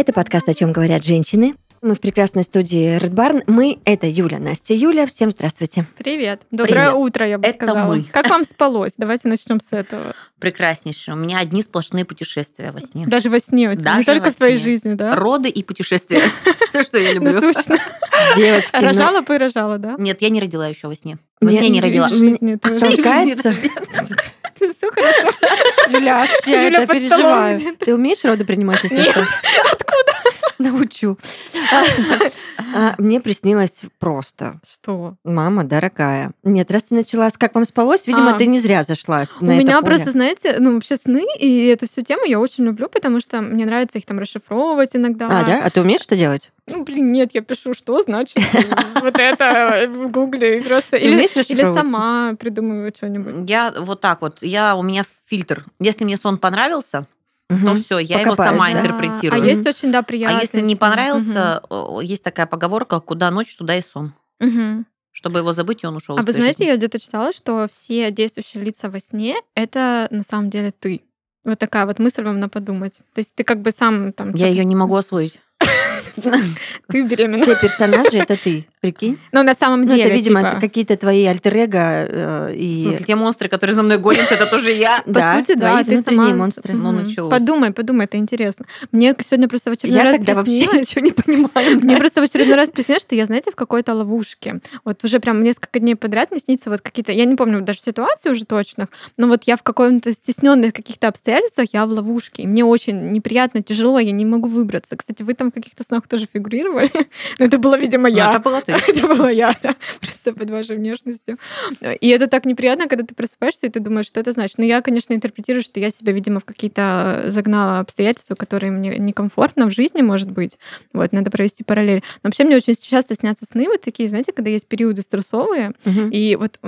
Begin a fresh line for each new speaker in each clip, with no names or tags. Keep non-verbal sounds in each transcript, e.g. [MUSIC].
Это подкаст «О чем говорят женщины». Мы в прекрасной студии Red Barn. Мы — это Юля, Настя, Юля. Всем здравствуйте.
Привет. Доброе
Привет.
утро, я бы
Это
сказала.
мы.
Как вам спалось? Давайте начнем с этого.
Прекраснейшее. У меня одни сплошные путешествия во сне.
Даже во сне у тебя. Не только в твоей
сне.
жизни, да?
Роды и путешествия. [LAUGHS] Все, что я люблю.
Насущно. [LAUGHS]
Девочки,
Рожала бы и рожала, да?
Нет, я не родила еще во сне. Во сне не родила.
жизни тоже. [LAUGHS] [LAUGHS] Все хорошо.
Юля, я
Юля
это переживаю. Ты умеешь роды принимать, если что? [LAUGHS] Откуда? Научу. А, Мне приснилось просто.
Что?
Мама дорогая. Нет, раз ты начала с «Как вам спалось», видимо,
А.
ты не зря зашла с-
У меня просто, знаете, ну вообще сны и эту всю тему я очень люблю, потому что мне нравится их там расшифровывать иногда.
А, да? А ты умеешь что делать?
Ну, блин, нет, я пишу, что значит [LAUGHS] вот это в гугле и просто... Или сама придумываю что-нибудь.
Я вот так вот. Я, у меня фильтр. Если мне сон понравился, то
Мгм.
все, я его
Покопаешь,
сама
да?
интерпретирую.
А есть очень, да, приятно.
А если не понравился, о, есть такая поговорка, куда ночь, туда и сон. Чтобы его забыть, и он ушел.
А вы знаете, я где-то читала, что все действующие лица во сне — это на самом деле ты. Вот такая вот мысль вам на подумать. То есть ты как бы сам там...
Я ее не могу освоить. [LAUGHS]
Ты беременна.
Все персонажи — это ты, прикинь?
Но на самом
Ну,
деле,
это, видимо,
типа,
какие-то твои альтер-эго э,
В
и...
смысле, те монстры, которые за мной гонятся, это тоже я. [LAUGHS]
по сути, да, ты сама...
монстры.
Ну, началось.
Подумай, подумай, это интересно. Мне сегодня просто в очередной
Я
раз
тогда вообще ничего не понимаю.
Мне просто в очередной раз приснилось, что я, знаете, в какой-то ловушке. Вот уже прям несколько дней подряд мне снится вот какие-то... Я не помню даже ситуации уже точных, но вот я в каком-то стесненных каких-то обстоятельствах, я в ловушке. И мне очень неприятно, тяжело, я не могу выбраться. Кстати, вы там в каких-то снах тоже фигурировали. [LAUGHS] Но это была, видимо,
Ну,
я.
Это была ты. [LAUGHS]
Это была я, да, просто под вашей внешностью. И это так неприятно, когда ты просыпаешься, и ты думаешь, что это значит. Но я, конечно, интерпретирую, что я себя, видимо, в какие-то загнала обстоятельства, которые мне некомфортно в жизни, может быть. Вот, надо провести параллель. Но вообще мне очень часто снятся сны вот такие, знаете, когда есть периоды стрессовые,
Мгм.
и вот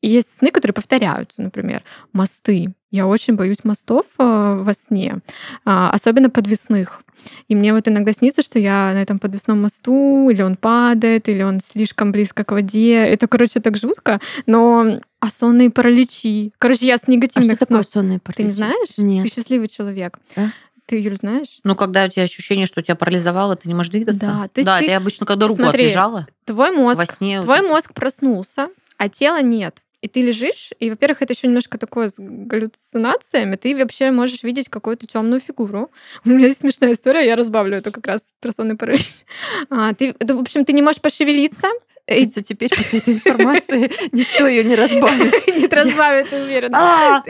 и есть сны, которые повторяются, например, мосты. Я очень боюсь мостов э, во сне, а, особенно подвесных. И мне вот иногда снится, что я на этом подвесном мосту, или он падает, или он слишком близко к воде. Это, короче, так жутко. Но а сонные параличи. Короче, я с
А что
негативных
такое
снов.
сонные
Ты
параличи?
не знаешь?
Нет.
Ты счастливый человек.
Да?
Ты, Юль, знаешь?
Ну, когда у тебя ощущение, что тебя парализовало, ты не можешь двигаться.
Да, то есть
да,
ты-
это я обычно, когда руку
Смотри,
отлежала
Твой мозг
во сне.
Твой мозг проснулся, а тела нет. И ты лежишь, и, во-первых, это еще немножко такое с галлюцинациями. Ты вообще можешь видеть какую-то темную фигуру. [LAUGHS] У меня есть смешная история, я разбавлю это как раз про сонный паралич. [LAUGHS] А, ты, в общем, ты не можешь пошевелиться.
Кажется, теперь после этой информации [LAUGHS] ничто ее не разбавит.
не разбавит, уверена.
А.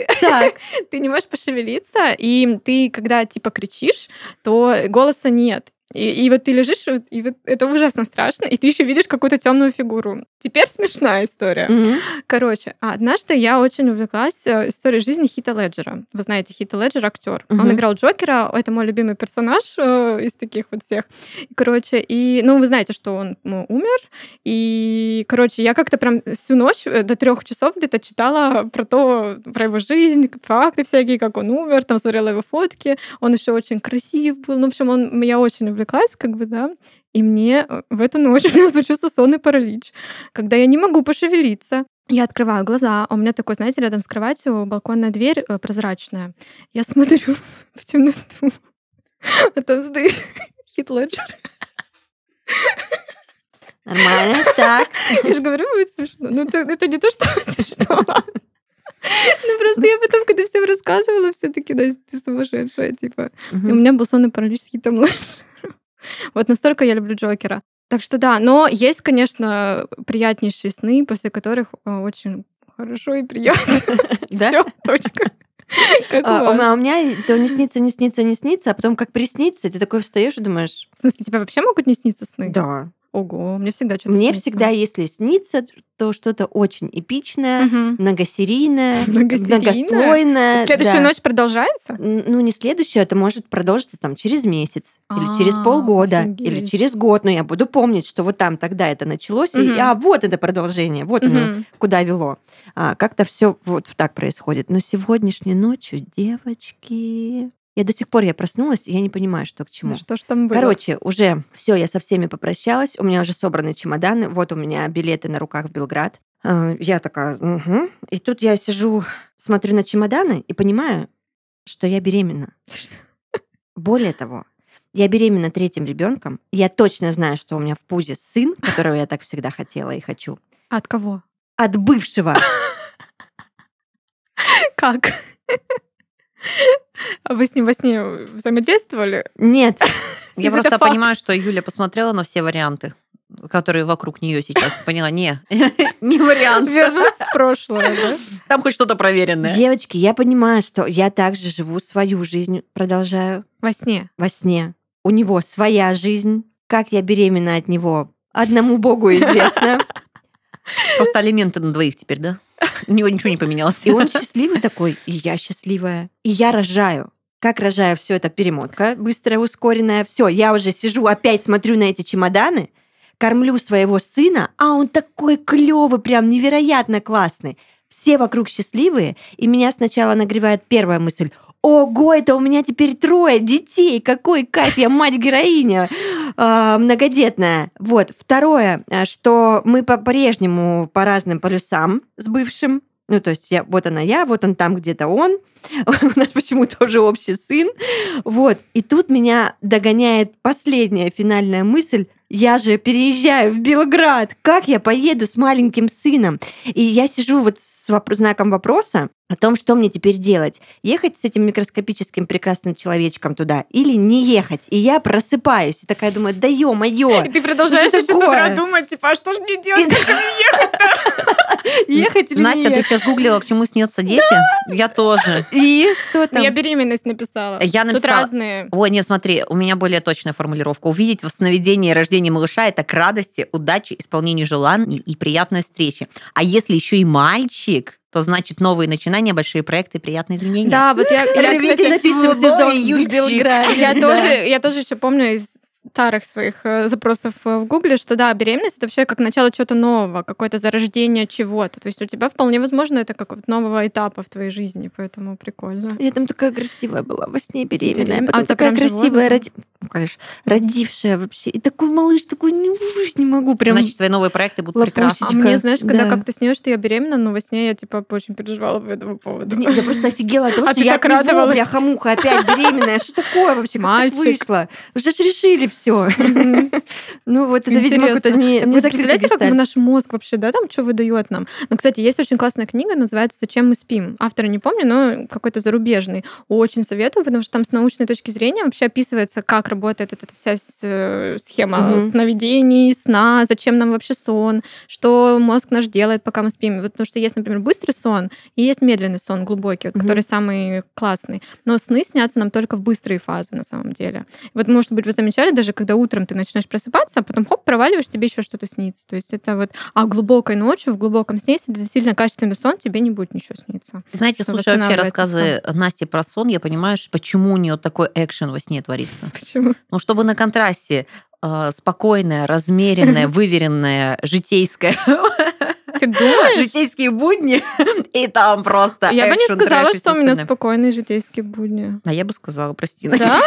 Ты не можешь пошевелиться, и ты, когда типа кричишь, то голоса нет. И, и вот ты лежишь, и вот это ужасно страшно, и ты еще видишь какую-то темную фигуру. Теперь смешная история.
Мгм.
Короче, однажды я очень увлеклась э, историей жизни Хита Леджера. Вы знаете, Хита Леджер актер. Он
Мгм.
играл Джокера, это мой любимый персонаж э, из таких вот всех. Короче, и, ну, вы знаете, что он ну, умер, и, короче, я как-то прям всю ночь э, до трех часов где-то читала про то, про его жизнь, факты всякие, как он умер, там смотрела его фотки, он еще очень красив был, ну, в общем, он, я очень увлеклась, как бы, да, и мне э, в эту ночь [LAUGHS] у меня случился сонный паралич, когда я не могу пошевелиться. Я открываю глаза, а у меня такой, знаете, рядом с кроватью балконная дверь э, прозрачная. Я смотрю [LAUGHS] в темноту, [LAUGHS] а там стоит Хит Леджер.
Нормально, так.
Я же говорю, будет смешно. Ну, это, это не то, что смешно. Ну, просто я потом, когда всем рассказывала, все таки да, ты сумасшедшая, типа. У меня был сонный паралич с Хитом Леджером. Вот настолько я люблю Джокера. Так что да, но есть, конечно, приятнейшие сны, после которых э, очень хорошо и приятно. [LAUGHS]
Да?
Все, точка. [LAUGHS]
А, у меня- то не снится, не снится, не снится, а потом как приснится, ты такой встаешь и думаешь,
В смысле, тебе вообще могут не сниться сны?
да.
Ого, мне всегда что-то
Мне
снится.
всегда, если снится, то что-то очень эпичное,
Мгм.
многосерийное, [LAUGHS] многослойное.
Следующая
да.
ночь продолжается?
Ну, не следующее, это может продолжиться там через месяц, или
А,
через полгода, или
офигеть.
через год. Но я буду помнить, что вот там тогда это началось, и
Мгм.
а вот это продолжение, вот оно
Мгм.
куда вело. А, как-то все вот так происходит. Но сегодняшней ночью, девочки, я до сих пор я проснулась, и я не понимаю, что к чему.
Да что ж там было?
Короче, уже все, я со всеми попрощалась, у меня уже собраны чемоданы, вот у меня билеты на руках в Белград. А, Я такая, угу. И тут я сижу, смотрю на чемоданы и понимаю, что я беременна. [LAUGHS] Более того, Я беременна третьим ребенком. Я точно знаю, что у меня в пузе сын, которого я так всегда хотела и хочу.
От кого?
От бывшего. [LAUGHS]
Как? А вы с ним во сне взаимодействовали?
Нет. [LAUGHS]
Я просто понимаю, что Юля посмотрела на все варианты которые вокруг нее сейчас, поняла, не, [LAUGHS] не вариант.
Вернусь в прошлое, да?
Там хоть что-то проверенное.
Девочки, я понимаю, что я также живу свою жизнь, продолжаю.
Во сне?
Во сне. У него своя жизнь. Как я беременна от него, одному богу известно. [LAUGHS]
Просто алименты на двоих теперь, да? [LAUGHS] У него ничего не поменялось.
И он [LAUGHS] счастливый такой, и я счастливая. И я рожаю. Как рожаю, все это перемотка быстрая, ускоренная. Все, я уже сижу, опять смотрю на эти чемоданы, кормлю своего сына, а он такой клевый, прям невероятно классный. Все вокруг счастливые, и меня сначала нагревает первая мысль. Ого, это у меня теперь трое детей, какой кайф, я мать-героиня э, многодетная. Вот, второе, э, что мы по-прежнему по разным полюсам с бывшим, ну, то есть я, вот она я, вот он там где-то он. [LAUGHS] У нас почему-то уже общий сын. Вот. И тут меня догоняет последняя финальная мысль. Я же переезжаю в Белград. Как я поеду с маленьким сыном? И я сижу вот с воп- знаком вопроса о том, что мне теперь делать. Ехать с этим микроскопическим прекрасным человечком туда или не ехать. И я просыпаюсь и такая думаю, да ё-моё.
И ты продолжаешь еще с утра думать, типа, а что же мне делать, как мне ехать-то? [LAUGHS]
Ехать или
Настя, ты сейчас гуглила, к чему снятся дети? Я тоже.
И что там?
Я беременность написала.
Я написала...
Тут разные.
Ой, нет, смотри, у меня более точная формулировка. Увидеть в сновидении рождения малыша это к радости, удаче, исполнению желаний и приятной встрече. А если еще и мальчик, то значит новые начинания, большие проекты, приятные изменения.
Да, вот я, я кстати,
сезон Юльбилград.
Я тоже, я тоже еще помню из старых своих э, запросов в Гугле, что да, беременность это вообще как начало чего-то нового, какое-то зарождение чего-то. То есть у тебя вполне возможно это как вот нового этапа в твоей жизни, поэтому прикольно.
Я там такая красивая была во сне беременная, Берем... потом а такая красивая, роди... ну, конечно, родившая вообще. И такой малыш, такой, не, не могу прям.
Значит, твои новые проекты будут прекрасны.
А мне, знаешь, когда да. как-то снилось, что я беременна, но во сне я типа очень переживала по этому поводу.
Да, я просто офигела от [LAUGHS] того, а что я так радовалась. Я хамуха опять беременная. Что такое вообще? Как так вышло? Уже решили все. [LAUGHS] Ну вот это, видимо, какой-то не
Вы представляете, как наш мозг вообще, да, там что выдает нам? Ну, кстати, есть очень классная книга, называется «Зачем мы спим?». Автора не помню, но какой-то зарубежный. Очень советую, потому что там с научной точки зрения вообще описывается, как работает эта вся э, схема сновидений, сна, зачем нам вообще сон, что мозг наш делает, пока мы спим. Вот потому что есть, например, быстрый сон и есть медленный сон, глубокий, вот, который самый классный. Но сны снятся нам только в быстрые фазы на самом деле. Вот, может быть, вы замечали, даже когда утром ты начинаешь просыпаться, а потом хоп, проваливаешь, тебе еще что-то снится. То есть это вот... А глубокой ночью, в глубоком сне, если действительно качественный сон, тебе не будет ничего сниться.
Знаете, слушай вообще рассказы сон. Насти про сон, я понимаю, почему у нее такой экшен во сне творится. [LAUGHS]
Почему?
Ну, чтобы на контрасте э, спокойная, размеренная, [LAUGHS] выверенная, житейская
ты думаешь?
Житейские будни, и там просто
Я бы не сказала, что у меня спокойные житейские будни.
А я бы сказала, прости.
Да?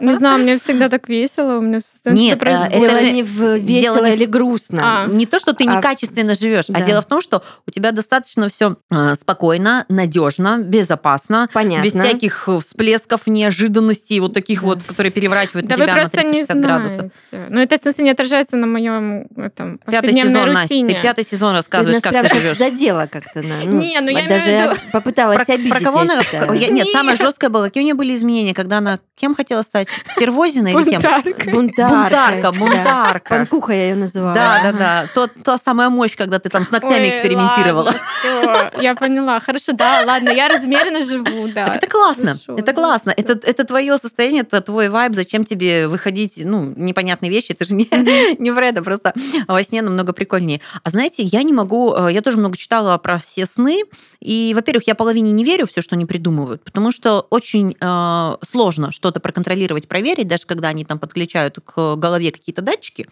Не знаю, мне всегда так весело, у меня
Нет, э, это же не в весело или грустно.
А. Не то, что ты а некачественно живешь, а дело в том, что у тебя достаточно все э, спокойно, надежно, безопасно,
Понятно.
без всяких всплесков, неожиданностей, вот таких вот, которые переворачивают тебя на 360 градусов.
Ну, это, в смысле, не отражается на моем этом
Пятый сезон, Настя, ты пятый сезон рассказываешь, как ты живешь.
задела как-то.
Ну, не, ну я
даже
имею в виду...
попыталась обидеть,
Про кого она... Нет, самое жесткое было, какие у нее были изменения, когда она кем хотела стать? Стервозина или кем?
Бунтарка.
Бунтарка, бунтарка.
Панкуха я ее называла.
Да, да, да. То, та самая мощь, когда ты там с ногтями экспериментировала.
Я поняла. Хорошо, да, ладно, я размеренно живу, да.
Это классно. Это классно. Это, это твое состояние, это твой вайб. Зачем тебе выходить, ну, непонятные вещи? Это же не, не это, просто во сне намного прикольнее. А знаете, я не могу... Э, я тоже много читала про все сны. И, во-первых, я половине не верю все, что они придумывают, потому что очень э, сложно что-то проконтролировать, проверить, даже когда они там подключают к голове какие-то датчики.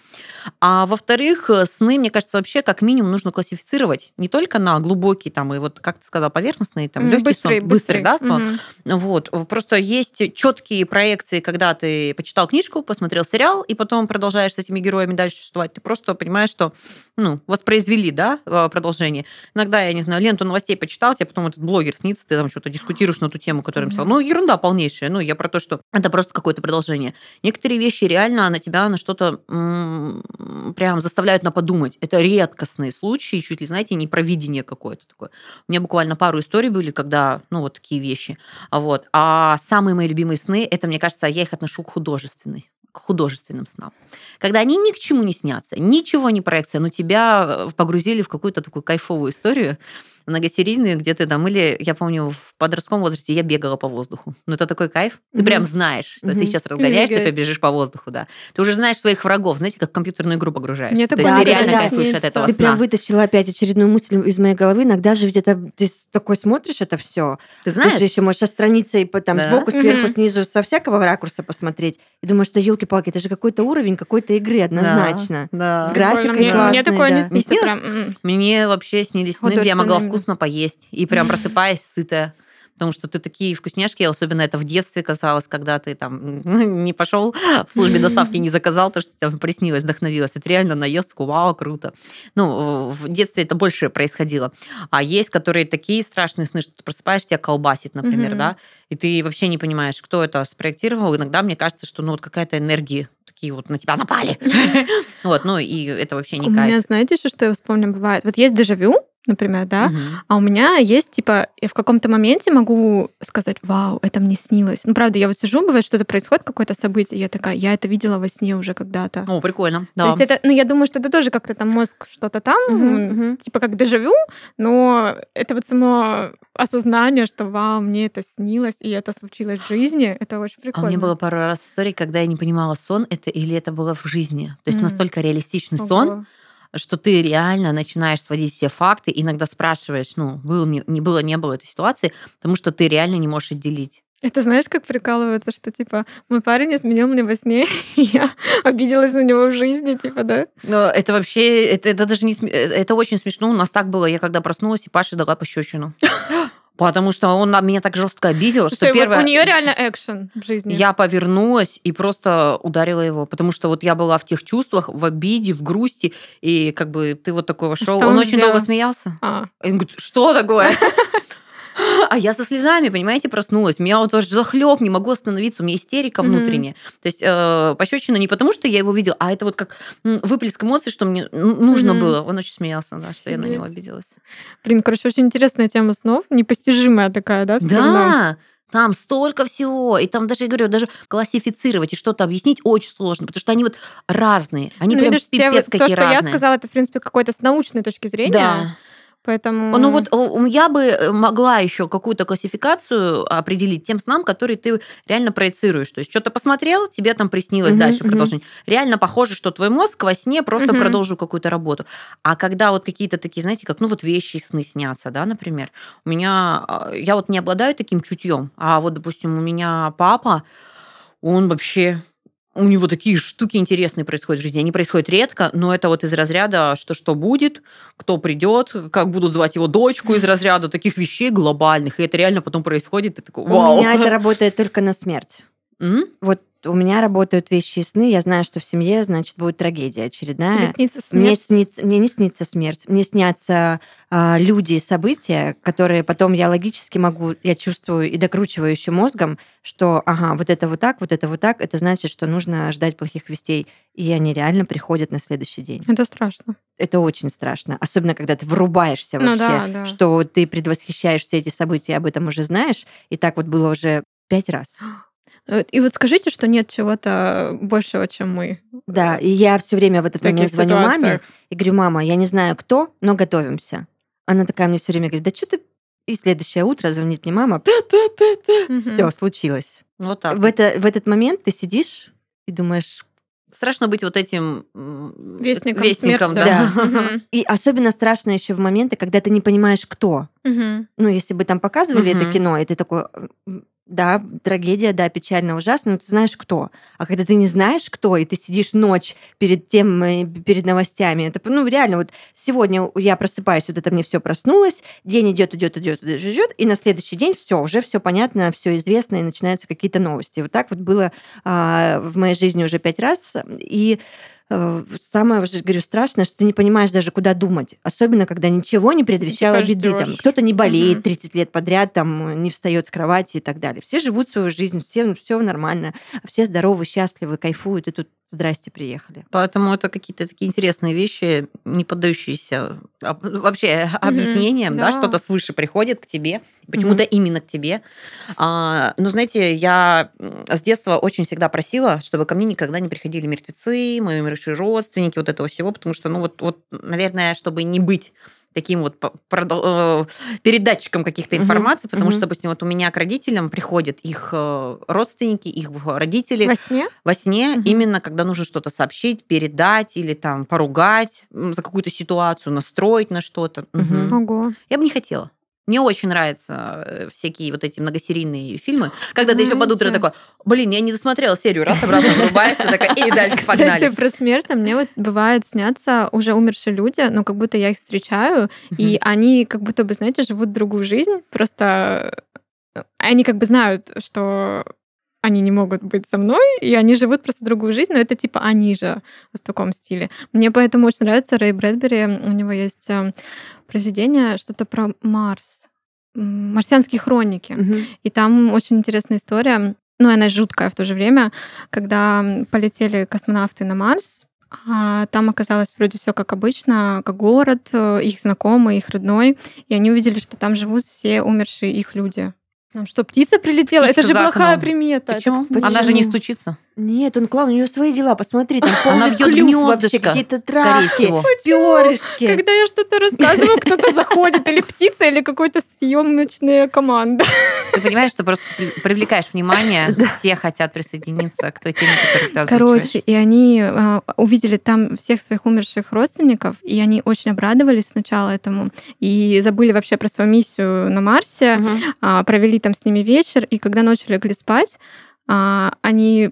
А во-вторых, сны, мне кажется, вообще как минимум нужно классифицировать не только на глубокий там и вот, как ты сказала, поверхностный, там, легкий быстрый, сон, быстрый, быстрый да, сон. Mm-hmm. Вот. Просто есть четкие проекции, когда ты почитал книжку, посмотрел сериал, и потом продолжаешь с этими героями дальше существовать. Ты просто понимаешь, что ну, воспроизвели, да, э, продолжение. Иногда, я не знаю, ленту новостей почитал, тебе потом этот блогер снится, ты там что-то дискутируешь на ту тему, которую написал. Ну, ерунда полнейшая. Ну, я про то, что это просто какое-то продолжение. Некоторые вещи реально на тебя на что-то прям заставляют на подумать. Это редкостные случаи, чуть ли, знаете, не провидение какое-то такое. У меня буквально пару историй были, когда, ну, вот такие вещи. Вот. А самые мои любимые сны, это, мне кажется, я их отношу к художественной к художественным снам. Когда они ни к чему не снятся, ничего не проекция, но тебя э, погрузили в какую-то такую кайфовую историю, многосерийные, где ты там, или я помню, в подростковом возрасте я бегала по воздуху. Ну, это такой кайф. Ты угу. прям знаешь, угу. ты сейчас разгоняешься, ты побежишь по воздуху, да. Ты уже знаешь своих врагов, знаете, как в компьютерную игру погружаешься. Мне
То есть ты реально да, кайфуешь от этого Ты сна. прям вытащила опять очередную мысль из моей головы. Иногда же ведь это ты такой смотришь это все. Ты знаешь? Ты же еще можешь отстраниться и там да? сбоку, сверху, угу. снизу, со всякого ракурса посмотреть. И думаешь, что елки-палки, это же какой-то уровень какой-то игры однозначно. Да, да. С графикой мне, классной. Мне такое да. не снится. Прям...
Мне вообще снились сны, где я могла вкусно поесть и прям [LAUGHS] просыпаясь сытая потому что ты такие вкусняшки, особенно это в детстве касалось, когда ты там [LAUGHS] не пошел в службе доставки, не заказал то, что тебе приснилось, вдохновилось. Это реально наезд, вау, круто. Ну, в детстве это больше происходило. А есть, которые такие страшные сны, что ты просыпаешься, тебя колбасит, например, да, и ты вообще не понимаешь, кто это спроектировал. Иногда мне кажется, что ну вот какая-то энергия такие вот на тебя напали. [LAUGHS] Вот, ну и это вообще не кайф.
У меня, знаете, еще что я вспомню, бывает? Вот есть дежавю, например, да, угу. а у меня есть, типа, я в каком-то моменте могу сказать, вау, это мне снилось. Ну, правда, я вот сижу, бывает, что-то происходит, какое-то событие, я такая, я это видела во сне уже когда-то.
О, прикольно, да.
То есть это, ну, я думаю, что это тоже как-то там мозг что-то там, угу, угу. типа как дежавю, но это вот само осознание, что, вау, мне это снилось, и это случилось в жизни, это очень прикольно.
А у меня было пару раз историй, когда я не понимала, сон это или это было в жизни. То есть mm. настолько реалистичный Ого. сон, что ты реально начинаешь сводить все факты, иногда спрашиваешь, ну, было, не, не было, не было этой ситуации, потому что ты реально не можешь отделить.
Это знаешь, как прикалывается, что типа мой парень изменил мне во сне, [LAUGHS] и я обиделась на него в жизни, типа, да?
Но это вообще, это, это даже не, э, это очень смешно. У нас так было, я когда проснулась, и Паша дала пощечину. [LAUGHS] Потому что он меня так жестко обидел, что, что первое...
У нее реально экшен в жизни.
Я повернулась и просто ударила его, потому что вот я была в тех чувствах, в обиде, в грусти, и как бы ты вот такой вошел. Он, он очень сделал? долго смеялся. А. И он говорит, что такое? [LAUGHS] А я со слезами, понимаете, проснулась. Меня вот аж захлеб, не могу остановиться. У меня истерика внутренняя. Mm-hmm. То есть э, пощечина не потому, что я его видела, а это вот как выплеск эмоций, что мне нужно mm-hmm. было. Он очень смеялся, да, что я на него обиделась.
Блин, короче, очень интересная тема снов. Непостижимая такая, да?
Да. Там столько всего, и там даже, я говорю, даже классифицировать и что-то объяснить очень сложно, потому что они вот разные. Они ну, прям видишь, пипец какие
то,
разные.
что я сказала, это, в принципе, какой-то с научной точки зрения.
Да.
Поэтому...
Ну вот я бы э, могла еще какую-то классификацию определить тем снам, которые ты реально проецируешь. То есть что-то посмотрел, тебе там приснилось угу, дальше угу. продолжение. Реально похоже, что твой мозг во сне просто угу. продолжил какую-то работу. А когда вот какие-то такие, знаете, как ну вот вещи сны снятся, да, например, у меня, а, я вот не обладаю таким чутьем, а вот, допустим, у меня папа, он вообще у него такие штуки интересные происходят в жизни. Они происходят редко, но это вот из разряда, что что будет, кто придет, как будут звать его дочку из разряда таких вещей глобальных. И это реально потом происходит. И такой, Вау.
У меня это работает только на смерть. Mm? Вот у меня работают вещи и сны, я знаю, что в семье, значит, будет трагедия очередная.
Тебе снится смерть? Мне,
снится, мне не снится смерть. Мне снятся э, люди и события, которые потом я логически могу, я чувствую и докручиваю еще мозгом, что, ага, вот это вот так, вот это вот так, это значит, что нужно ждать плохих вестей. И они реально приходят на следующий день.
Это страшно.
Это очень страшно. Особенно, когда ты врубаешься ну, вообще, да, да. что ты предвосхищаешь все эти события, об этом уже знаешь. И так вот было уже пять раз. [GASPS]
Э, и вот скажите, что нет чего-то большего, чем мы.
Да, и я все время в этот момент звоню ситуациях. маме и говорю, мама, я не знаю кто, но готовимся. Она такая мне все время говорит, да что ты... И следующее утро звонит мне мама, все, случилось.
Вот так.
В, это, в этот момент ты сидишь и думаешь,
Страшно быть вот этим
вестником,
вестником да.
да. И особенно страшно еще в моменты, когда ты не понимаешь, кто. Ну, если бы там показывали это кино, и ты такой, да, трагедия, да, печально, ужасно, но ты знаешь, кто. А когда ты не знаешь, кто, и ты сидишь ночь перед тем, э, перед новостями, это, ну, реально, вот сегодня я просыпаюсь, вот это мне все проснулось, день идет, идет, идет, идет, идет, и на следующий день все, уже все понятно, все известно, и начинаются какие-то новости. Вот так вот было а, в моей жизни уже пять раз. И самое, уже говорю, страшное, что ты не понимаешь даже, куда думать. Особенно, когда ничего не предвещало
Типа
беды. Там, кто-то не болеет
Мгм.
30 лет подряд, там, не встает с кровати и так далее. Все живут свою жизнь, все, все нормально, все здоровы, счастливы, кайфуют, и тут здрасте, приехали.
Поэтому это какие-то такие интересные вещи, не поддающиеся об- вообще [LAUGHS] объяснениям, да,
да.
что-то свыше приходит к тебе, почему-то именно к тебе. А, но знаете, я с детства очень всегда просила, чтобы ко мне никогда не приходили мертвецы, мои умершие родственники, вот этого всего, потому что, ну вот, вот наверное, чтобы не быть таким вот э, передатчиком каких-то информации, потому
мгм.
что, допустим, вот у меня к родителям приходят их э, родственники, их родители,
Во сне?
во сне,
Мгм.
именно когда нужно что-то сообщить, передать или там поругать за какую-то ситуацию, настроить на что-то.
Мгм.
Ого.
Я бы не хотела. Мне очень нравятся э, всякие вот эти многосерийные фильмы, когда ты еще под утро
Знаете-
такой, блин, я не досмотрела серию, раз обратно врубаешься, такая, и дальше погнали.
Кстати, про смерть а мне вот бывает снятся уже умершие люди, но как будто я их встречаю, и они как будто бы, знаете, живут другую жизнь, просто э, они как бы знают, что они не могут быть со мной, и они живут просто другую жизнь, но это типа они же в таком стиле. Мне поэтому очень нравится Рэй Брэдбери, у него есть э, произведение что-то про Марс, марсианские хроники.
Мгм.
И там очень интересная история, ну, и она жуткая в то же время, когда полетели космонавты на Марс, а там оказалось вроде все как обычно, как город, э, их знакомый, их родной, и они увидели, что там живут все умершие их люди. Нам что, птица прилетела?
Птичка
это же плохая
окном.
примета.
Почему?
смешно.
Она же не
Почему?
стучится.
Нет, он клаун, у него свои дела, посмотри, там
Она
полный
вьет
клюв вообще,
гнездышко,
какие-то травки, перышки.
Когда я что-то рассказываю, кто-то [LAUGHS] заходит, или птица, или какой-то съемочная команда.
Ты понимаешь, что просто при- привлекаешь внимание, все хотят присоединиться к той теме, которую ты.
Короче, и они а, увидели там всех своих умерших родственников, и они очень обрадовались сначала этому, и забыли вообще про свою миссию на Марсе, а, провели там с ними вечер, и когда ночью легли спать, а, они,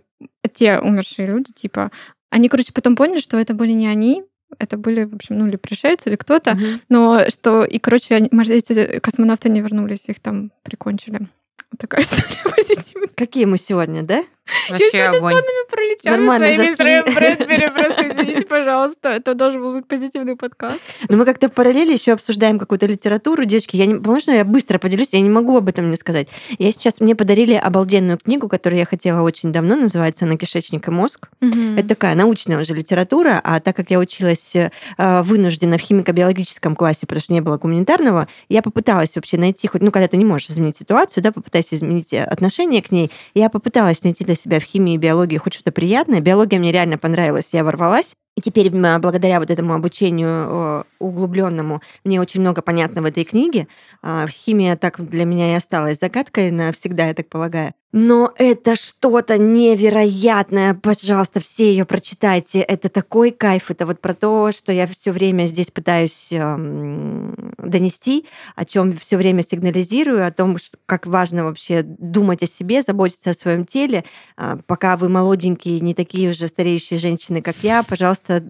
те умершие люди, типа, они, короче, потом поняли, что это были не они, это были, в общем, ну, или пришельцы, или кто-то,
Мгм.
но что, и, короче, они, может, эти космонавты не вернулись, их там прикончили. Вот такая [LAUGHS] история позитивная.
Какие мы сегодня, да?
Вообще
сегодня
огонь.
пролетели
Нормально
своими
зашли. [LAUGHS]
Брэдбери. Просто извините, пожалуйста. Это должен был быть позитивный подкаст.
Но мы как-то в параллели еще обсуждаем какую-то литературу. Девочки, я не, можно я быстро поделюсь? Я не могу об этом не сказать. Я сейчас, мне подарили обалденную книгу, которую я хотела очень давно, называется «На кишечник и мозг». Это такая научная уже литература, а так как я училась э, вынуждена в химико-биологическом классе, потому что не было гуманитарного, я попыталась вообще найти хоть, ну, когда ты не можешь изменить ситуацию, да, попытайся изменить э, отношение к ней. Я попыталась найти для себя в химии и биологии хоть что-то приятное. Биология мне реально понравилась, я ворвалась. И теперь благодаря вот этому обучению углубленному мне очень много понятно в этой книге. А, Химия так для меня и осталась загадкой навсегда, я так полагаю. Но это что-то невероятное. Пожалуйста, все ее прочитайте. Это такой кайф. Это вот про то, что я все время здесь пытаюсь эм, донести, о чем все время сигнализирую, о том, как важно вообще думать о себе, заботиться о своем теле. А, Пока вы молоденькие, не такие уже стареющие женщины, как я, пожалуйста,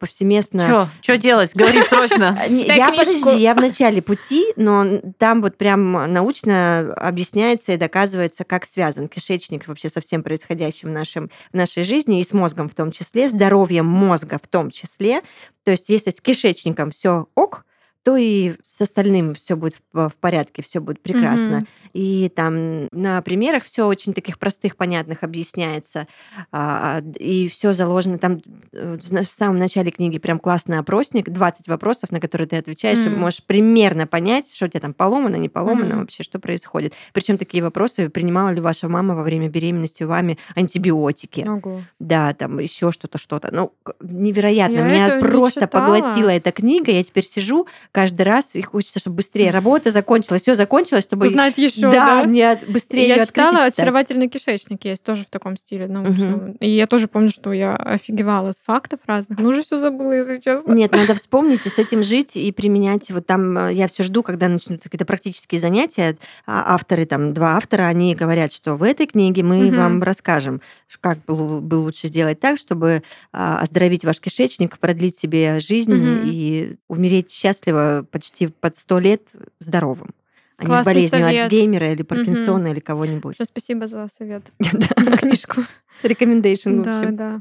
повсеместно
Что? Что делать? Говори срочно. [LAUGHS]
Я, подожди, я в [LAUGHS] начале пути, но там вот прям научно объясняется и доказывается, как связан кишечник вообще со всем происходящим в, нашем, в нашей жизни и с мозгом в том числе, здоровьем мозга в том числе. То есть если с кишечником все ок, то и с остальным все будет в порядке, все будет прекрасно.
Мгм.
И там на примерах все очень таких простых, понятных объясняется. А, И все заложено там э, в самом начале книги прям классный опросник, 20 вопросов, на которые ты отвечаешь, и
М.
можешь примерно понять, что у тебя там поломано, не поломано,
Мгм.
вообще, что происходит. Причем такие вопросы, принимала ли ваша мама во время беременности вами антибиотики?
Ого.
Да, там еще что-то, что-то. Ну, невероятно.
Я
Меня просто
читала.
поглотила эта книга. Я теперь сижу каждый раз, и хочется, чтобы быстрее работа закончилась, все закончилось, чтобы...
Узнать еще,
да,
да?
мне быстрее
я читала. «Очаровательный кишечник» есть тоже в таком стиле научном. И я тоже помню, что я офигевала с фактов разных. Ну, уже все забыла, если честно.
Нет, надо [LAUGHS] вспомнить и с этим жить и применять. Вот там э, я все жду, когда начнутся какие-то практические занятия. А Авторы, там два автора, они говорят, что в этой книге мы
Мгм.
вам расскажем, как бы бы лучше сделать так, чтобы а, оздоровить ваш кишечник, продлить себе жизнь
Мгм.
и умереть счастливо почти под сто лет здоровым. А не с
Классный
болезнью
совет.
Альцгеймера или Паркинсона или кого-нибудь.
Что спасибо за совет.
Да. [LAUGHS]
Книжку.
Recommendation, в
Да,
общем.
да.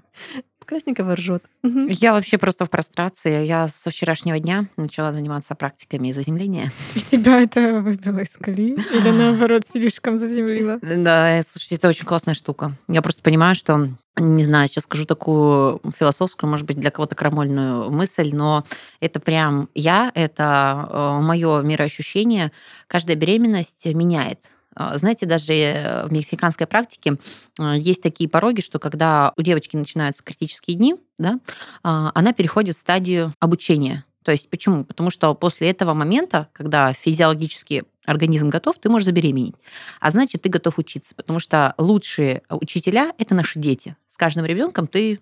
Красненького ржет.
Я вообще просто в прострации. Я со вчерашнего дня начала заниматься практиками заземления.
И тебя это выбило из колеи? Или наоборот, слишком заземлило?
Да, э, слушайте, это очень классная штука. Я просто понимаю, что, не знаю, сейчас скажу такую философскую, может быть, для кого-то крамольную мысль, но это прям я, это мое мироощущение. Каждая беременность меняет знаете, даже э, в мексиканской практике а, есть такие пороги, что когда у девочки начинаются критические дни, да, а, она переходит в стадию обучения. То есть почему? Потому что после этого момента, когда физиологически организм готов, ты можешь забеременеть. А значит, ты готов учиться, потому что лучшие учителя – это наши дети. С каждым ребенком ты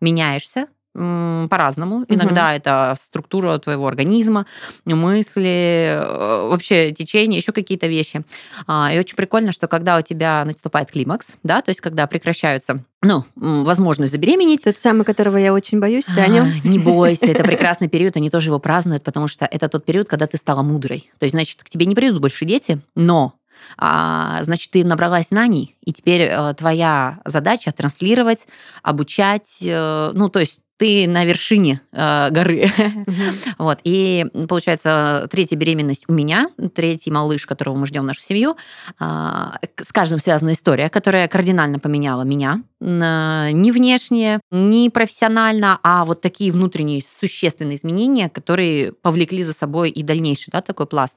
меняешься, по-разному. Угу. Иногда это структура твоего организма, мысли, э, вообще течение, еще какие-то вещи. А, и очень прикольно, что когда у тебя наступает климакс, да, то есть когда прекращаются ну, возможность забеременеть.
Тот самый, которого я очень боюсь, о нем?
Не бойся, это [LAUGHS] прекрасный период, они тоже его празднуют, потому что это тот период, когда ты стала мудрой. То есть, значит, к тебе не придут больше дети, но а, значит, ты набралась знаний, и теперь э, твоя задача транслировать, обучать, э, ну, то есть ты на вершине э, горы. [LAUGHS] вот. И получается, третья беременность у меня, третий малыш, которого мы ждем в нашу семью. Э, с каждым связана история, которая кардинально поменяла меня. Не внешне, не профессионально, а вот такие внутренние существенные изменения, которые повлекли за собой и дальнейший да, такой пласт.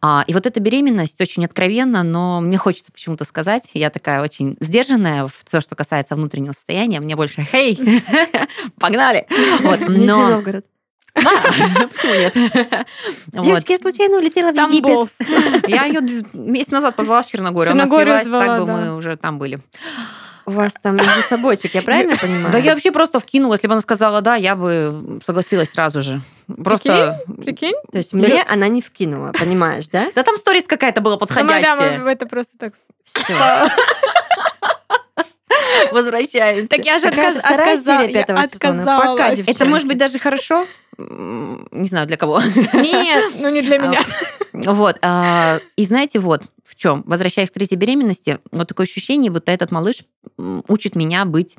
А, и вот эта беременность очень откровенна, но мне хочется почему-то сказать, я такая очень сдержанная в то, что касается внутреннего состояния, мне больше «Хей, [LAUGHS] погнали!»
Нижний Новгород.
Да, [LAUGHS] почему нет? [LAUGHS]
Девочки, я случайно улетела в Египет.
Я ее месяц назад позвала в Черногорию. Она слилась, так бы мы уже там были.
У вас там между собойчик, я правильно понимаю?
Да я вообще просто вкинула. Если бы она сказала да, я бы согласилась сразу же. Просто...
Прикинь?
То есть мне она не вкинула, понимаешь, да?
Да там сторис какая-то была подходящая.
Да, это просто так...
Все.
Возвращаемся.
Так я же отказала.
Это может быть даже хорошо, не знаю для кого.
Нет, [LAUGHS] ну не для меня. [LAUGHS]
Вот. А, и знаете, вот в чем. Возвращаясь к третьей беременности, вот такое ощущение, будто этот малыш учит меня быть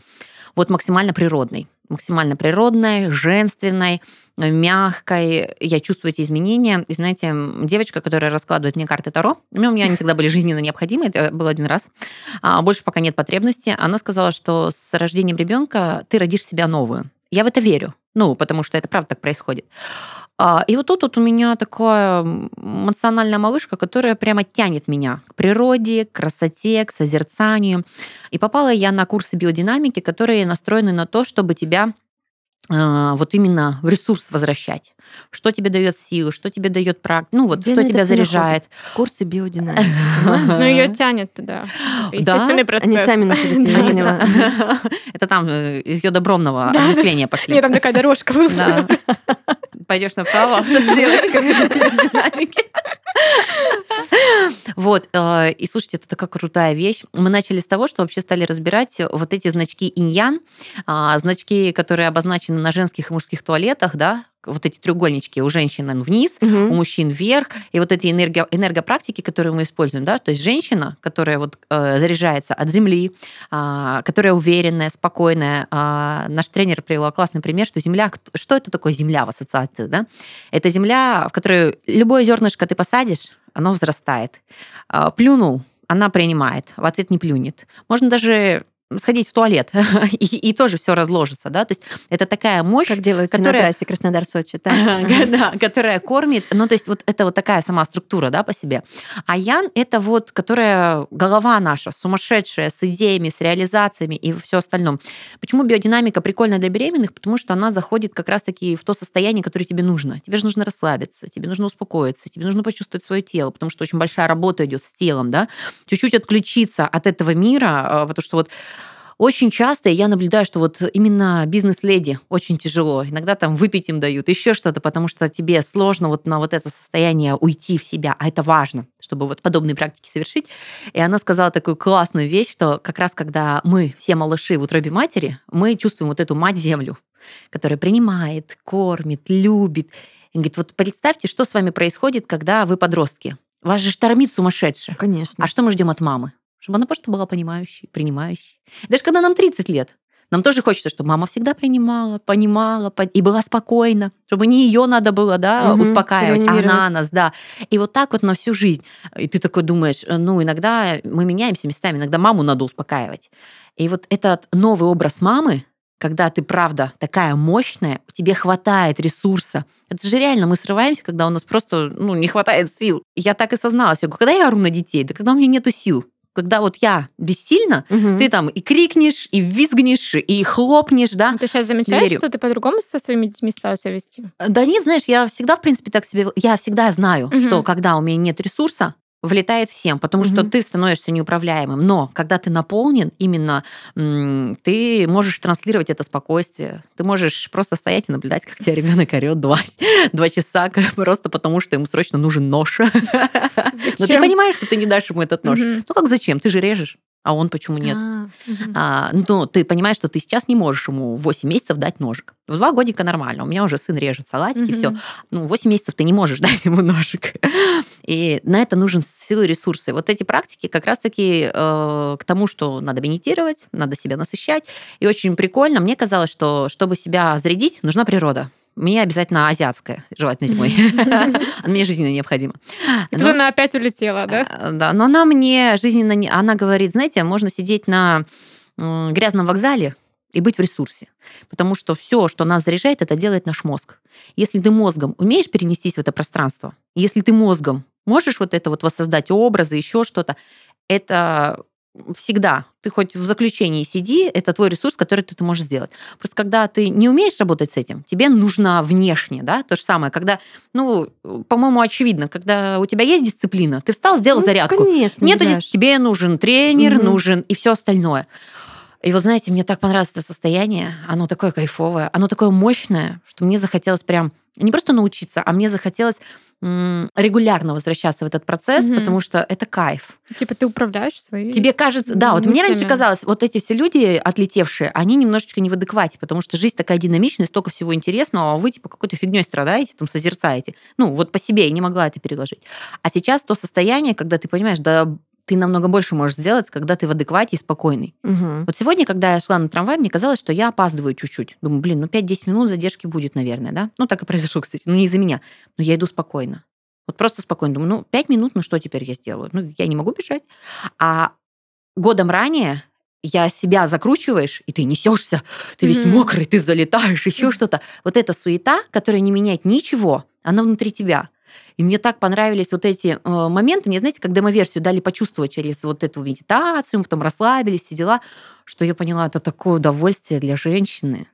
вот максимально природной. Максимально природной, женственной, мягкой. Я чувствую эти изменения. И знаете, девочка, которая раскладывает мне карты Таро, ну, у меня они тогда были жизненно необходимы, это был один раз, а больше пока нет потребности, она сказала, что с рождением ребенка ты родишь себя новую. Я в это верю. Ну, потому что это правда так происходит. А, и вот тут вот у меня такая эмоциональная малышка, которая прямо тянет меня к природе, к красоте, к созерцанию. И попала я на курсы биодинамики, которые настроены на то, чтобы тебя вот именно в ресурс возвращать. Что тебе дает силы, что тебе дает практика, ну вот, Где что тебя заряжает.
Курсы [LAUGHS] биодинамики.
Ну, ее тянет туда. Естественный процесс.
Они сами находятся.
Это там э, из йодобромного осуществления пошли.
Нет, там такая дорожка была.
Пойдешь направо, [LAUGHS] стрелочками [LAUGHS] динамики. Вот, э, и слушайте, это такая крутая вещь. Мы начали с того, что вообще стали разбирать вот эти значки иньян, а, значки, которые обозначены на женских и мужских туалетах, да, вот эти треугольнички у женщин вниз, угу. у мужчин вверх, и вот эти энерго, энергопрактики, которые мы используем, да, то есть женщина, которая вот э, заряжается от земли, э, которая уверенная, спокойная. Э, наш тренер привел классный пример, что земля, что это такое земля в ассоциации, да? Это земля, в которую любое зернышко ты посадишь, оно взрастает. Э, плюнул, она принимает, в ответ не плюнет. Можно даже сходить в туалет, [LAUGHS] и, и тоже все разложится, да, то есть это такая мощь,
как делают которая... на трассе Краснодар-Сочи, [LAUGHS]
да, которая кормит, ну, то есть вот это вот такая сама структура, да, по себе. А Ян — это вот, которая голова наша, сумасшедшая, с идеями, с реализациями и все остальном. Почему биодинамика прикольна для беременных? Потому что она заходит как раз-таки в то состояние, которое тебе нужно. Тебе же нужно расслабиться, тебе нужно успокоиться, тебе нужно почувствовать свое тело, потому что очень большая работа идет с телом, да, чуть-чуть отключиться от этого мира, а, потому что вот очень часто я наблюдаю, что вот именно бизнес-леди очень тяжело. Иногда там выпить им дают, еще что-то, потому что тебе сложно вот на вот это состояние уйти в себя, а это важно, чтобы вот подобные практики совершить. И она сказала такую классную вещь, что как раз когда мы, все малыши в утробе матери, мы чувствуем вот эту мать-землю, которая принимает, кормит, любит. И говорит, вот представьте, что с вами происходит, когда вы подростки. Вас же штормит сумасшедше.
Конечно.
А что мы ждем от мамы? Чтобы она просто была понимающей, принимающей. Даже когда нам 30 лет, Нам тоже хочется, чтобы мама всегда принимала, понимала и была спокойна, чтобы не ее надо было да, угу, успокаивать, а она нас, да. И вот так вот на всю жизнь. И ты такой думаешь, ну, иногда мы меняемся местами, иногда маму надо успокаивать. И вот этот новый образ мамы, когда ты, правда, такая мощная, тебе хватает ресурса. Это же реально, мы срываемся, когда у нас просто ну, не хватает сил. Я так и созналась. Я говорю, когда я ору на детей? Да когда у меня нету сил когда вот я бессильна, угу. ты там и крикнешь, и визгнешь, и хлопнешь, да.
Ну, ты сейчас замечаешь, дверью. что ты по-другому со своими детьми стала себя вести?
Да нет, знаешь, я всегда, в принципе, так себе... Я всегда знаю, угу. что когда у меня нет ресурса, влетает всем, потому mm-hmm. что ты становишься неуправляемым. Но когда ты наполнен, именно ты можешь транслировать это спокойствие. Ты можешь просто стоять и наблюдать, как тебя ребенок орет два, [LAUGHS] два часа, [LAUGHS] просто потому что ему срочно нужен нож. [LAUGHS] Но ты понимаешь, что ты не дашь ему этот нож. Ну как зачем? Ты же режешь а он почему нет? А, угу. а, ну, ты понимаешь, что ты сейчас не можешь ему 8 месяцев дать ножик. В два годика нормально. У меня уже сын режет салатики, угу. все. Ну, 8 месяцев ты не можешь [LAUGHS] дать ему ножик. И на это нужен силы и ресурсы. Вот эти практики как раз-таки э, к тому, что надо медитировать, надо себя насыщать. И очень прикольно. Мне казалось, что чтобы себя зарядить, нужна природа. Мне обязательно азиатская, желательно зимой. [LAUGHS] Мне жизненно необходимо.
И тут она опять улетела, да?
Э, да, но она мне жизненно... Она говорит, знаете, можно сидеть на грязном вокзале, и быть в ресурсе. Потому что все, что нас заряжает, это делает наш мозг. Если ты мозгом умеешь перенестись в это пространство, если ты мозгом можешь вот это вот воссоздать образы, еще что-то, это всегда. Ты хоть в заключении сиди, это твой ресурс, который ты, ты можешь сделать. Просто когда ты не умеешь работать с этим, тебе нужно внешне, да, то же самое. Когда, ну, по-моему, очевидно, когда у тебя есть дисциплина, ты встал, сделал ну, зарядку.
Конечно,
Нету здесь, тебе нужен тренер, угу. нужен и все остальное. И вот знаете, мне так понравилось это состояние, оно такое кайфовое, оно такое мощное, что мне захотелось прям не просто научиться, а мне захотелось регулярно возвращаться в этот процесс, угу. потому что это кайф.
Типа ты управляешь своей.
Тебе кажется, да, вот мне раньше казалось, вот эти все люди отлетевшие, они немножечко не в адеквате, потому что жизнь такая динамичная, столько всего интересного, а вы типа какой-то фигней страдаете, там созерцаете. Ну, вот по себе я не могла это переложить. А сейчас то состояние, когда ты понимаешь, да ты намного больше можешь сделать, когда ты в адеквате и спокойный. Угу. Вот сегодня, когда я шла на трамвай, мне казалось, что я опаздываю чуть-чуть. Думаю, блин, ну 5-10 минут задержки будет, наверное, да? Ну, так и произошло, кстати. Ну, не из-за меня. Но я иду спокойно. Вот просто спокойно. Думаю, ну, 5 минут, ну, что теперь я сделаю? Ну, я не могу бежать. А годом ранее я себя закручиваешь, и ты несешься, ты mm-hmm. весь мокрый, ты залетаешь, еще mm-hmm. что-то. Вот эта суета, которая не меняет ничего, она внутри тебя. И мне так понравились вот эти э, моменты. Мне, знаете, как демо-версию дали почувствовать через вот эту медитацию, мы потом расслабились, все дела, что я поняла, это такое удовольствие для женщины.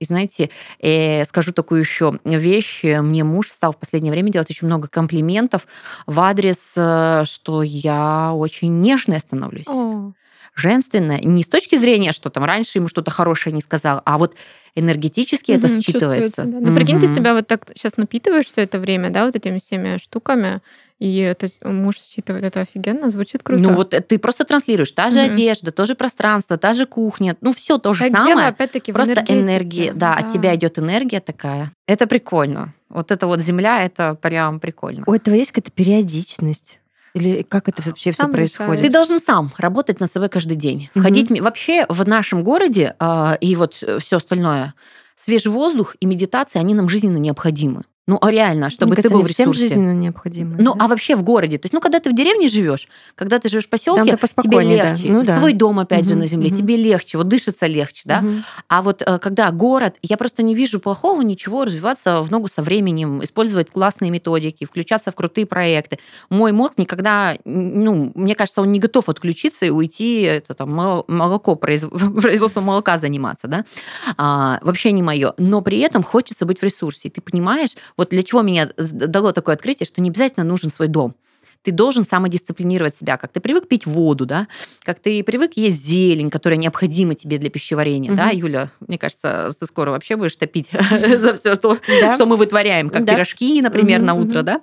И знаете, э, скажу такую еще вещь. Мне муж стал в последнее время делать очень много комплиментов в адрес, э, что я очень нежная становлюсь.
О
женственное, не с точки зрения, что там раньше ему что-то хорошее не сказал, а вот энергетически угу, это считывается.
Да. Ну, прикинь, ты себя вот так сейчас напитываешь все это время, да, вот этими всеми штуками, и это муж считывает это офигенно, звучит круто.
Ну вот ты просто транслируешь та же mm одежда, то же пространство, та же кухня, ну все то же так самое. Дело,
опять-таки,
просто энергия, да, да, от тебя идет энергия такая. Это прикольно. Вот это вот земля, это прям прикольно.
У этого есть какая-то периодичность. Или как это вообще все происходит?
Ты должен сам работать над собой каждый день. Угу. Ходить вообще в нашем городе э, и вот все остальное. Свежий воздух и медитация, они нам жизненно необходимы. Ну, а реально, чтобы Мне ты был в ресурсе. Всем
жизненно необходимо.
Ну, да? а вообще в городе. То есть, ну, когда ты в деревне живешь, когда ты живешь в поселке, тебе легче. Да. Ну, да. Свой дом, опять угу, же, на земле, угу. тебе легче, вот дышится легче, да. Угу. А вот э, когда город, я просто не вижу плохого ничего, развиваться в ногу со временем, использовать классные методики, включаться в крутые проекты. Мой мозг никогда, ну, мне кажется, он не готов отключиться и уйти, это там, молоко, [LAUGHS] производство молока заниматься, да. А, вообще не мое. Но при этом хочется быть в ресурсе. И ты понимаешь, вот для чего меня дало такое открытие, что не обязательно нужен свой дом. Ты должен самодисциплинировать себя, как ты привык пить воду, да, как ты привык есть зелень, которая необходима тебе для пищеварения, угу. да, Юля, мне кажется, ты скоро вообще будешь топить [LAUGHS] за все, что, что мы вытворяем, как пирожки, например, на утро, да,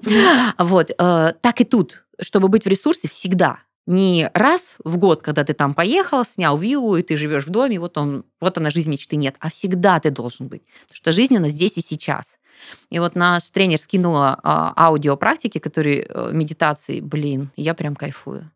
вот, э, так и тут, чтобы быть в ресурсе всегда, не раз в год, когда ты там поехал, снял виллу, и ты живешь в доме, вот он, вот она жизнь мечты нет, а всегда ты должен быть, потому что жизнь она здесь и сейчас. И вот наш тренер скинула а, аудиопрактики, которые э, медитации, блин, я прям кайфую.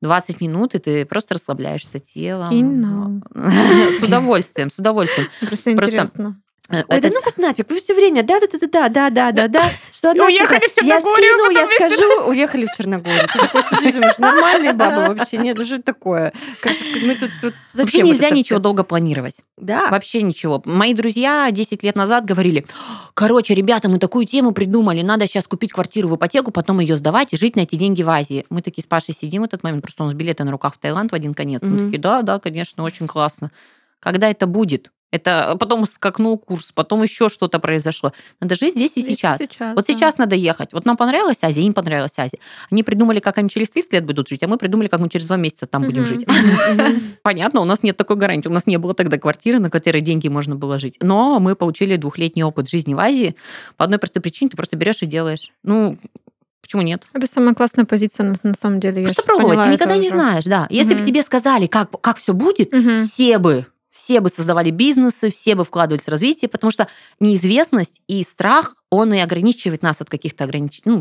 20 минут, и ты просто расслабляешься телом.
Скинь нам. [LAUGHS]
С удовольствием, с удовольствием.
Просто
Просто-
интересно.
Э,
Ой, да
это-
ну вас нафиг, вы все время, да, да, да, да, да, да, да, да, что одна
Уехали
штука,
в
Я
Черногорию,
скину, я
вместе-
скажу, уехали в Черногорию. Ты такой сидишь, думаешь, нормальные бабы вообще, нет, ну что это такое? Как- мы тут, тут
Вообще
зачем вот
нельзя ничего
всё?
долго планировать.
Да,
Вообще ничего. Мои друзья 10 лет назад говорили, короче, ребята, мы такую тему придумали, надо сейчас купить квартиру в ипотеку, потом ее сдавать и жить на эти деньги в Азии. Мы такие с Пашей сидим в этот момент, просто у нас билеты на руках в Таиланд в один конец. Мы
Мгм.
такие, да, да, конечно, очень классно. Когда это будет? Это потом скакнул курс, потом еще что-то произошло. Надо жить здесь и
Здесь
сейчас.
сейчас,
Вот
да.
сейчас надо ехать. Вот нам понравилась Азия, им понравилась Азия. Они придумали, как они через 30 лет будут жить, а мы придумали, как мы через два месяца там будем жить. [LAUGHS] Понятно, у нас нет такой гарантии. У нас не было тогда квартиры, на которой деньги можно было жить. Но мы получили двухлетний опыт жизни в Азии. По одной простой причине ты просто берешь и делаешь. Ну, почему нет?
Это самая классная позиция на, на самом деле. Я
Просто пробовать.
поняла
Ты никогда не
уже.
знаешь, да. Если бы тебе сказали, как, как все будет, все бы все бы создавали бизнесы, все бы вкладывались в развитие, потому что неизвестность и страх, он и ограничивает нас от каких-то ограничений. Ну,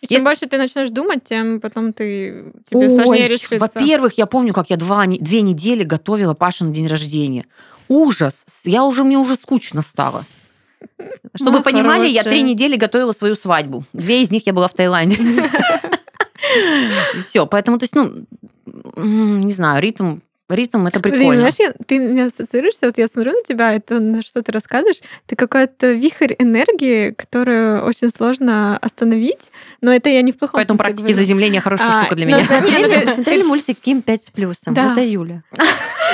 И чем
Если-
больше ты начнешь думать, тем потом ты тебе сложнее
Ой,
решиться.
Во-первых, я помню, как я два, две недели готовила Паша на день рождения. Ужас. Я уже, мне уже скучно стало. Чтобы
Ну,
вы понимали, я
хорошая.
три недели готовила свою свадьбу. Две из них я была в Таиланде. [LAUGHS] Все, поэтому, то есть, ну, не знаю, ритм, ритм это
Блин,
прикольно.
знаешь, я- ты меня ассоциируешься, вот я смотрю на тебя, это на что ты рассказываешь, ты какой-то вихрь энергии, которую очень сложно остановить, но это я не в плохом
Поэтому
смысле
практики
говорю.
заземления хорошая
А,
штука для
но
меня.
ну,
Смотрели, смотрели мультик Ким 5 с плюсом?
Да.
Это Юля.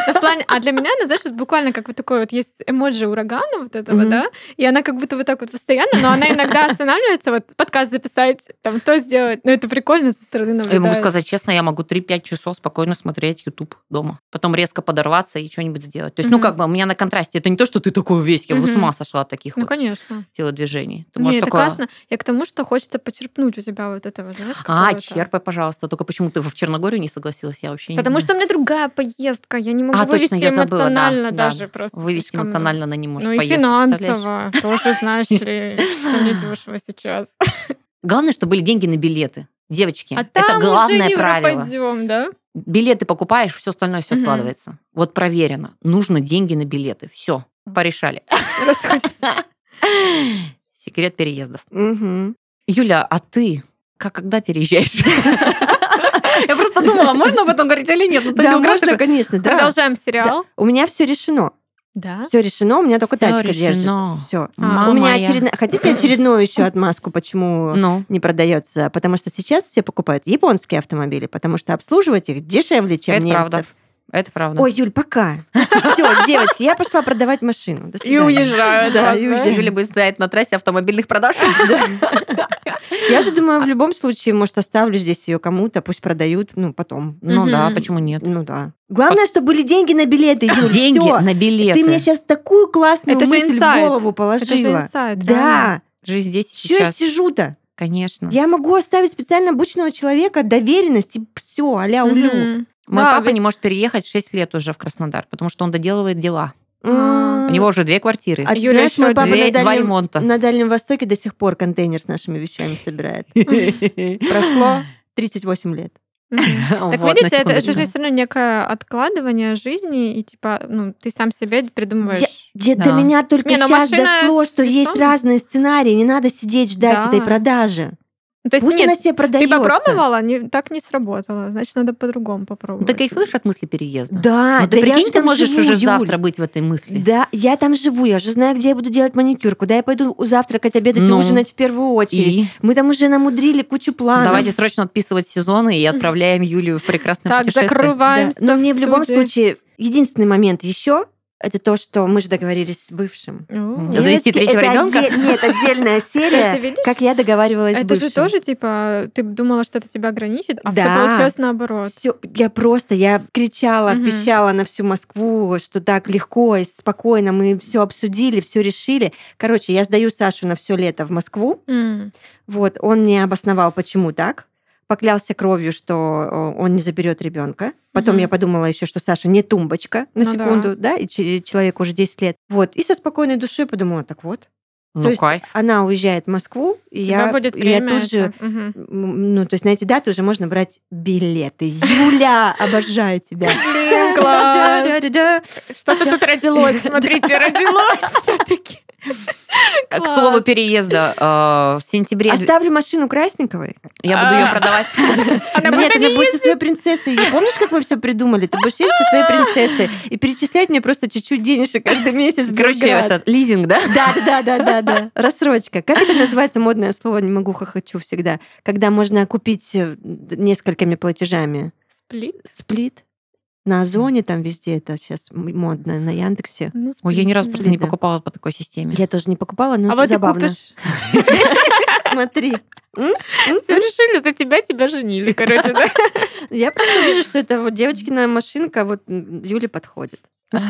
Но в плане, а для меня, она, знаешь, вот буквально как вот такой вот есть эмоджи урагана вот этого,
Мгм.
да, и она как будто вот так вот постоянно, но она иногда останавливается, вот подкаст записать, там то сделать, но это прикольно со стороны
Я могу
наблюдать.
сказать честно, я могу 3-5 часов спокойно смотреть YouTube дома. Потом резко подорваться и что-нибудь сделать. То есть, ну,
Мгм.
как бы у меня на контрасте. Это не то, что ты такой весь, я бы с ума сошла от таких
Ну,
вот
конечно.
телодвижений. Ты
Не,
можешь
это
такое...
классно. Я к тому, что хочется почерпнуть у тебя вот этого, знаешь,
А, черпай, пожалуйста. Только почему ты в Черногорию не согласилась, я вообще не
Потому что у меня другая поездка, я не могу
А, точно,
вывести
я забыла, да,
эмоционально
да.
даже просто.
Вывести
слишком-
эмоционально она не может
Ну и
поездку,
финансово тоже, знаешь ли, [LAUGHS] что недешево сейчас.
Главное, чтобы были деньги на билеты. Девочки,
А
это главное
уже не
правило.
пропадем, да?
Билеты покупаешь, все остальное все
Мгм.
складывается. Вот проверено. Нужно деньги на билеты. Все, порешали. [LAUGHS] [LAUGHS] Секрет переездов. Юля, а ты как когда переезжаешь? [LAUGHS] Я просто думала, можно об этом говорить или нет?
Да, можно, конечно.
Продолжаем сериал.
У меня все решено.
Да?
Все решено, у меня только
Всё
тачка держит.
решено.
Все.
А,
у меня очередная... Хотите очередную еще [LAUGHS] отмазку, почему
Ну,
не продается? Потому что сейчас все покупают японские автомобили, потому что обслуживать их дешевле, чем
Это
немцев.
правда. Это правда.
Ой, Юль, пока. Все, девочки, я пошла продавать машину. До
И
свидания.
уезжаю от
Да, и уезжаю.
Юля будет стоять на трассе автомобильных продаж.
Я же думаю, в любом случае, может, оставлю здесь ее кому-то, пусть продают, ну, потом.
Ну да, почему нет?
Ну да. Главное, чтобы были деньги на билеты, Юль,
Деньги на билеты.
Ты мне сейчас такую классную
Это
мысль в голову
Это же
положила.
инсайт, реально.
Да.
Жизнь здесь и
Что я
сейчас.
сижу-то?
Конечно.
Я могу оставить специально обученного человека, доверенность, и все, аля улю.
Мгм.
Мой
Да,
папа
ведь-
не может переехать 6 лет уже в Краснодар, потому что он доделывает дела.
М.
У него уже две квартиры.
А
Юля
знаешь, мой папа
Две,
на
два
Дальнем,
ремонта.
на Дальнем Востоке до сих пор контейнер с нашими вещами собирает. [LAUGHS] Прошло 38 лет. [LAUGHS]
Так видите, это, же все равно некое откладывание жизни, и типа, ну, ты сам себе придумываешь.
До меня только
ну
сейчас
машина
дошло, что есть разные сценарии, не надо сидеть ждать
Да.
этой продажи.
Ну, то есть,
Пусть
нет,
она себе
ты
продается.
попробовала, не, так не сработало. Значит, надо по-другому
Ну,
попробовать.
ты кайфуешь от мысли переезда?
Да,
Ну,
да
ты
я
прикинь,
же
ты можешь
живу,
уже
Юль.
завтра быть в этой мысли.
Да, я там живу, я же знаю, где я буду делать маникюр, куда я пойду завтракать, обедать
Ну,
и ужинать в первую очередь.
И
Мы там уже намудрили кучу планов.
давайте срочно отписывать сезоны и отправляем Юлию в прекрасное
Так,
путешествие.
Да,
закрываемся
Но
в
мне в любом случае единственный момент еще это то, что мы же договорились с бывшим.
Завести третьего
это
ребенка?
отде- [LAUGHS] Нет, отдельная
Кстати,
серия,
видишь?
как я договаривалась с
Это же
бывшим.
тоже, типа, ты думала, что это тебя ограничит, а все
Да.
получилось наоборот.
Всё, я просто, я кричала,
Мгм.
пищала на всю Москву, что так легко и спокойно мы все обсудили, все решили. Короче, я сдаю Сашу на все лето в Москву.
М.
Вот, он мне обосновал, почему так. Поклялся кровью, что э, он не заберет ребенка. Потом
Мгм.
я подумала еще, что Саша не тумбочка на
Ну да.
секунду, да, и че- человеку уже 10 лет. Вот, и со спокойной душой подумала, так вот,
Ну,
то есть
кайф.
она уезжает в Москву, и я,
будет
я тут же,
это. Мгм.
м, ну, то есть на эти даты уже можно брать билеты. Юля, обожаю тебя.
Блин, класс. Что-то тут родилось. [LAUGHS] Смотрите, родилось все-таки. [LAUGHS]
К слову переезда, э, в сентябре
Оставлю машину Красниковой.
я буду ее
А.
продавать. [LAUGHS]
Нет, она будет со своей принцессой. И Помнишь, как мы все придумали? Ты будешь ездить со своей принцессой и перечислять мне просто чуть-чуть денежек каждый месяц.
Короче, этот лизинг, да?
Да, да, да, да, да. [LAUGHS] Рассрочка. Как это называется модное слово? Не могу хохочу всегда. Когда можно купить э, несколькими платежами.
Сплит?
Сплит. На Озоне там везде это сейчас модно, на Яндексе.
Ну,
Ой, я ни разу кстати, не
Да.
покупала по такой системе.
Я тоже не покупала, но
А вот
забавно. [LAUGHS] Смотри.
Все решили за тебя, тебя женили, короче, да? [LAUGHS]
Я просто вижу, что это вот девочкина машинка, вот м, Юле подходит.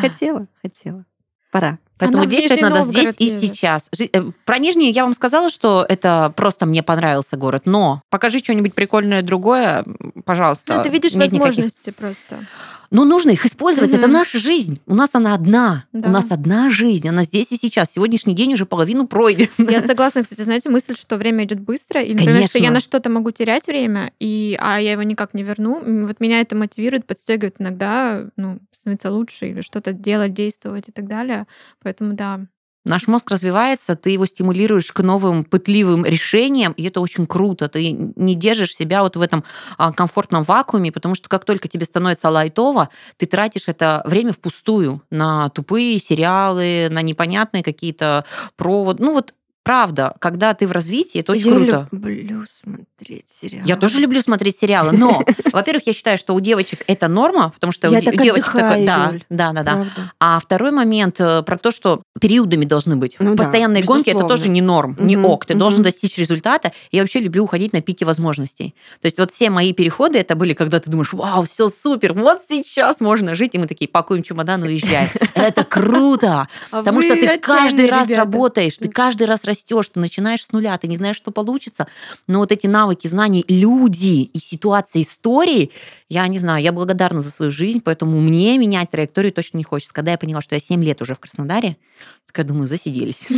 Хотела, хотела. Пора.
Поэтому
Она
действовать надо здесь и
едет.
сейчас. Э, Про Нижний я вам сказала, что это просто мне понравился город, но покажи что-нибудь прикольное другое, пожалуйста.
Ну, ты видишь
Нет никаких.
возможности просто.
Ну, нужно их использовать. Это
Мгм.
наша жизнь. У нас она одна.
Да.
У нас одна жизнь. Она здесь и сейчас. Сегодняшний день уже половину пройден.
Я согласна, кстати, знаете, мысль, что время идет быстро, и, например, что я
Конечно.
на что-то могу терять время, и, а я его никак не верну. Вот меня это мотивирует, подстегивает иногда, ну, становиться лучше или что-то делать, действовать и так далее. Поэтому да.
Наш мозг развивается, ты его стимулируешь к новым пытливым решениям, и это очень круто. Ты не держишь себя вот в этом а, комфортном вакууме, потому что как только тебе становится лайтово, ты тратишь это время впустую на тупые сериалы, на непонятные какие-то проводы. Ну вот правда, когда ты в развитии, это очень
я
круто.
люблю смотреть сериалы.
Я тоже люблю смотреть сериалы, но, [LAUGHS] во-первых, я считаю, что у девочек это норма, потому что
Я
у
так
девочек такое,
отдыхаю,
да, да, да, да. А второй момент э, про то, что периодами должны быть.
Ну
в
да,
постоянной гонке это тоже не норм, не
Мгм,
ок. Ты должен
мгм.
достичь результата. Я вообще люблю уходить на пике возможностей. То есть вот все мои переходы это были, когда ты думаешь, вау, все супер, вот сейчас можно жить, и мы такие пакуем чемодан и уезжаем. [LAUGHS] Это круто,
А
потому что ты каждый раз работаешь, ты каждый раз растешь, ты начинаешь с нуля, ты не знаешь, что получится. Но вот эти навыки, знания, люди и ситуации, истории, я не знаю, я благодарна за свою жизнь, поэтому мне менять траекторию точно не хочется. Когда я поняла, что я 7 лет уже в Краснодаре, такая думаю, засиделись.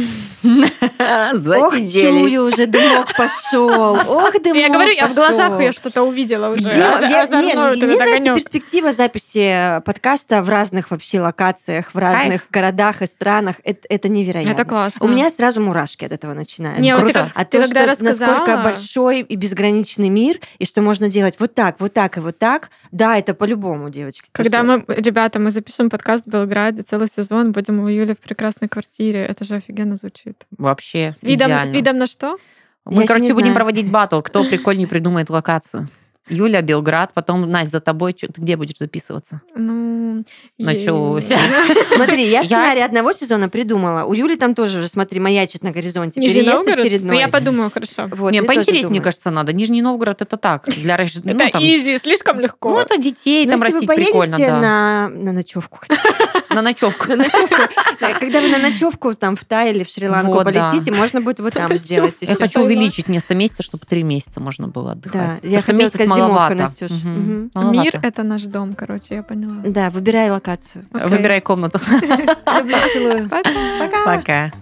[LAUGHS]
Ох, чую,
Засиделись.
уже дымок пошел. Ох, дымок
Я говорю, я в глазах ее что-то увидела уже.
Дима,
Оза-
я-
озорной
не,
вот
мне нравится перспектива записи подкаста в разных вообще локациях, в разных городах и странах. Это, это невероятно.
Это классно.
У меня сразу мурашки от этого начинаются.
Не, вот ты,
Круто.
А
ты
то,
когда
что насколько
рассказала...
большой и безграничный мир, и что можно делать вот так, вот так и вот так, да, это по-любому, девочки.
Когда мы, ребята, мы запишем подкаст в Белграде целый сезон, будем у Юли в прекрасной квартире. Это же офигенно звучит.
Вообще
С видом,
идеально.
с видом на что?
Мы,
Я
короче, будем
знаю.
проводить батл, кто прикольнее придумает локацию. Юля, Белград, потом, Настя, за тобой. Чё- Ты где будешь записываться?
Ну,
Началось.
е- [LAUGHS]
Смотри, я сценарий одного сезона придумала. У Юли там тоже уже, смотри, маячит на горизонте.
Нижний
Переезд
Новгород?
очередной.
Ну, я подумаю, хорошо.
Вот,
не, поинтереснее, мне кажется, надо. Нижний Новгород это так. Для рож- ну,
Это
там-
изи, слишком легко.
Ну, это детей
Ну,
там
если вы
растить прикольно, да.
на, [LAUGHS] на ночевку.
На ночевку.
Да, Когда вы на ночевку там в Тай или в Шри-Ланку полетите, можно будет вот [LAUGHS] там сделать.
Я хочу увеличить вместо месяца, чтобы три месяца можно было отдыхать.
Да, я хотела
месяц
зимовка,
маловато.
Настюш.
Мгм. Маловато.
Мир — это наш дом, короче, я поняла.
Да, выбирай локацию.
Окей.
Выбирай комнату. [LAUGHS] [LAUGHS]
Пока.
Пока.